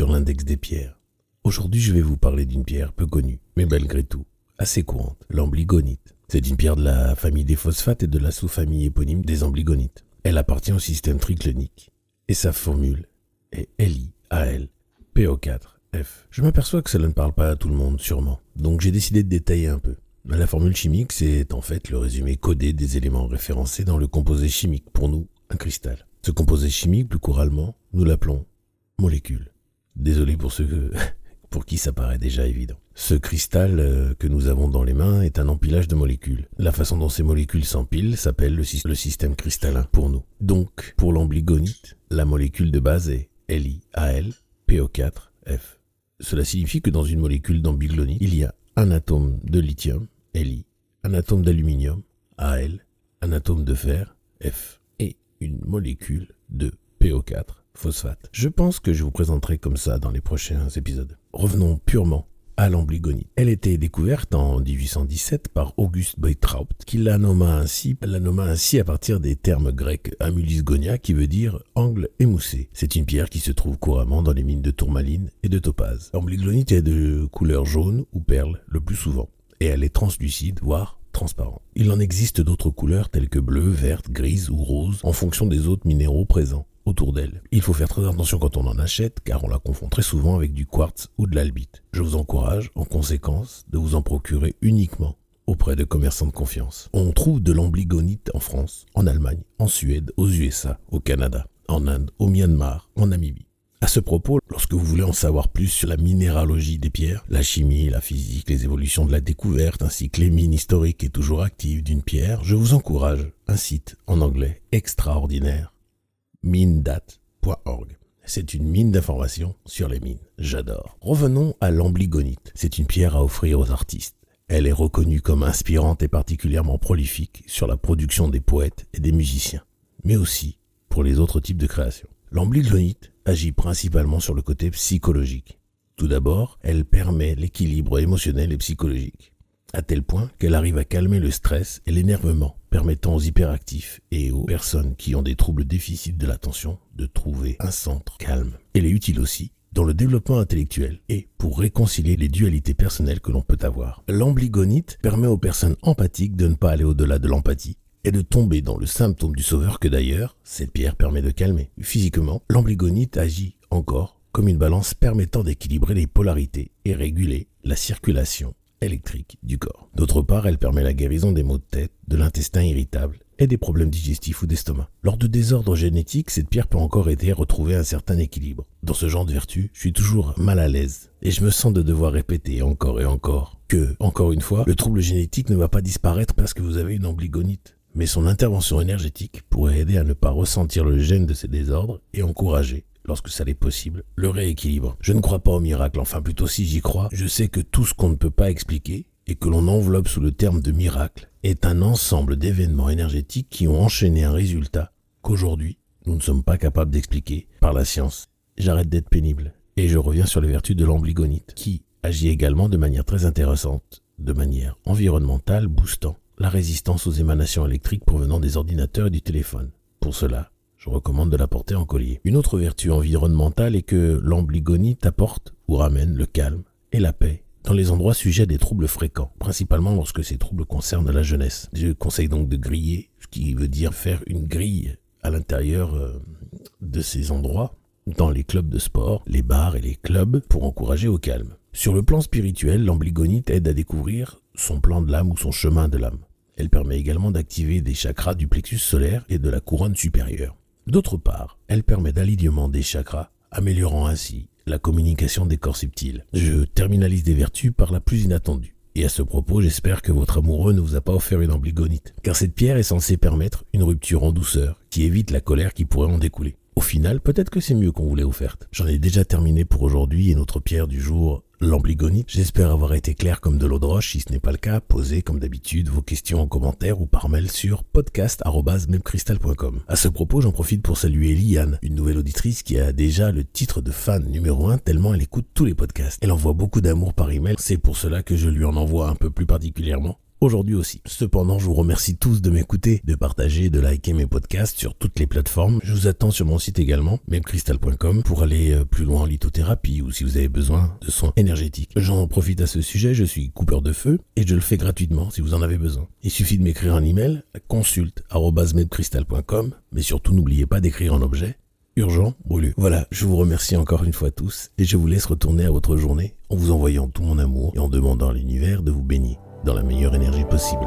des pierres. Aujourd'hui, je vais vous parler d'une pierre peu connue, mais malgré tout assez courante, l'ambligonite. C'est une pierre de la famille des phosphates et de la sous-famille éponyme des ambligonites. Elle appartient au système triclonique et sa formule est LiAlPO4F. Je m'aperçois que cela ne parle pas à tout le monde, sûrement, donc j'ai décidé de détailler un peu. La formule chimique, c'est en fait le résumé codé des éléments référencés dans le composé chimique, pour nous, un cristal. Ce composé chimique, plus couramment, nous l'appelons molécule. Désolé pour ceux pour qui ça paraît déjà évident. Ce cristal euh, que nous avons dans les mains est un empilage de molécules. La façon dont ces molécules s'empilent s'appelle le, le, système cristallin pour nous. Donc, pour l'ambligonite, la molécule de base est LiAlPO4F. Cela signifie que dans une molécule d'ambiglonite, il y a un atome de lithium, Li, un atome d'aluminium, Al, un atome de fer, F, et une molécule de PO4, phosphate. Je pense que je vous présenterai comme ça dans les prochains épisodes. Revenons purement à l'ambligonite. Elle était découverte en 1817 par Auguste Beutraut, qui la nomma ainsi, la nomma ainsi à partir des termes grecs amulisgonia, qui veut dire angle émoussé. C'est une pierre qui se trouve couramment dans les mines de tourmaline et de topaz. L'ambligonite est de couleur jaune ou perle le plus souvent et elle est translucide, voire transparente. Il en existe d'autres couleurs telles que bleu, verte, grise ou rose en fonction des autres minéraux présents autour d'elle. Il faut faire très attention quand on en achète car on la confond très souvent avec du quartz ou de l'albite. Je vous encourage en conséquence de vous en procurer uniquement auprès de commerçants de confiance. On trouve de l'ambligonite en France, en Allemagne, en Suède, aux USA, au Canada, en Inde, au Myanmar, en Namibie. À ce propos, lorsque vous voulez en savoir plus sur la minéralogie des pierres, la chimie, la physique, les évolutions de la découverte, ainsi que les mines historiques et toujours actives d'une pierre, je vous encourage un site en anglais extraordinaire, minedat.org. C'est une mine d'informations sur les mines. J'adore. Revenons à l'ambligonite. C'est une pierre à offrir aux artistes. Elle est reconnue comme inspirante et particulièrement prolifique sur la production des poètes et des musiciens, mais aussi pour les autres types de créations. L'ambligonite agit principalement sur le côté psychologique. Tout d'abord, elle permet l'équilibre émotionnel et psychologique, à tel point qu'elle arrive à calmer le stress et l'énervement, permettant aux hyperactifs et aux personnes qui ont des troubles déficits de l'attention de trouver un centre calme. Elle est utile aussi dans le développement intellectuel et pour réconcilier les dualités personnelles que l'on peut avoir. L'ambligonite permet aux personnes empathiques de ne pas aller au-delà de l'empathie et de tomber dans le symptôme du sauveur que d'ailleurs, cette pierre permet de calmer. Physiquement, l'ambligonite agit encore comme une balance permettant d'équilibrer les polarités et réguler la circulation électrique du corps. D'autre part, elle permet la guérison des maux de tête, de l'intestin irritable et des problèmes digestifs ou d'estomac. Lors de désordres génétiques, cette pierre peut encore aider à retrouver un certain équilibre. Dans ce genre de vertu, je suis toujours mal à l'aise et je me sens de devoir répéter encore et encore que, encore une fois, le trouble génétique ne va pas disparaître parce que vous avez une ambligonite mais son intervention énergétique pourrait aider à ne pas ressentir le gêne de ces désordres et encourager, lorsque ça l'est possible, le rééquilibre. Je ne crois pas au miracle, enfin plutôt si j'y crois, je sais que tout ce qu'on ne peut pas expliquer, et que l'on enveloppe sous le terme de miracle, est un ensemble d'événements énergétiques qui ont enchaîné un résultat qu'aujourd'hui, nous ne sommes pas capables d'expliquer par la science. J'arrête d'être pénible, et je reviens sur les vertus de l'ambligonite, qui agit également de manière très intéressante, de manière environnementale, boostant la résistance aux émanations électriques provenant des ordinateurs et du téléphone. Pour cela, je recommande de la porter en collier. Une autre vertu environnementale est que l'ambligonite apporte ou ramène le calme et la paix dans les endroits sujets à des troubles fréquents, principalement lorsque ces troubles concernent la jeunesse. Je conseille donc de griller, ce qui veut dire faire une grille à l'intérieur euh, de ces endroits, dans les clubs de sport, les bars et les clubs, pour encourager au calme. Sur le plan spirituel, l'ambligonite aide à découvrir son plan de l'âme ou son chemin de l'âme. Elle permet également d'activer des chakras du plexus solaire et de la couronne supérieure. D'autre part, elle permet d'alignement des chakras, améliorant ainsi la communication des corps subtils. Je terminalise des vertus par la plus inattendue. Et à ce propos, j'espère que votre amoureux ne vous a pas offert une ambligonite, car cette pierre est censée permettre une rupture en douceur, qui évite la colère qui pourrait en découler. Au final, peut-être que c'est mieux qu'on vous l'ait offerte. J'en ai déjà terminé pour aujourd'hui et notre pierre du jour l'ambligonite. J'espère avoir été clair comme de l'eau de roche. Si ce n'est pas le cas, posez comme d'habitude vos questions en commentaire ou par mail sur podcast.mepcrystal.com. À ce propos, j'en profite pour saluer Liane, une nouvelle auditrice qui a déjà le titre de fan numéro 1 tellement elle écoute tous les podcasts. Elle envoie beaucoup d'amour par email. C'est pour cela que je lui en envoie un peu plus particulièrement. Aujourd'hui aussi. Cependant, je vous remercie tous de m'écouter, de partager, de liker mes podcasts sur toutes les plateformes. Je vous attends sur mon site également, memecrystal.com, pour aller euh, plus loin en lithothérapie ou si vous avez besoin de soins énergétiques. J'en profite à ce sujet, je suis coupeur de feu et je le fais gratuitement si vous en avez besoin. Il suffit de m'écrire un email à mais surtout n'oubliez pas d'écrire en objet urgent, brûlé. Voilà, je vous remercie encore une fois tous et je vous laisse retourner à votre journée en vous envoyant tout mon amour et en demandant à l'univers de vous baigner dans la meilleure énergie possible.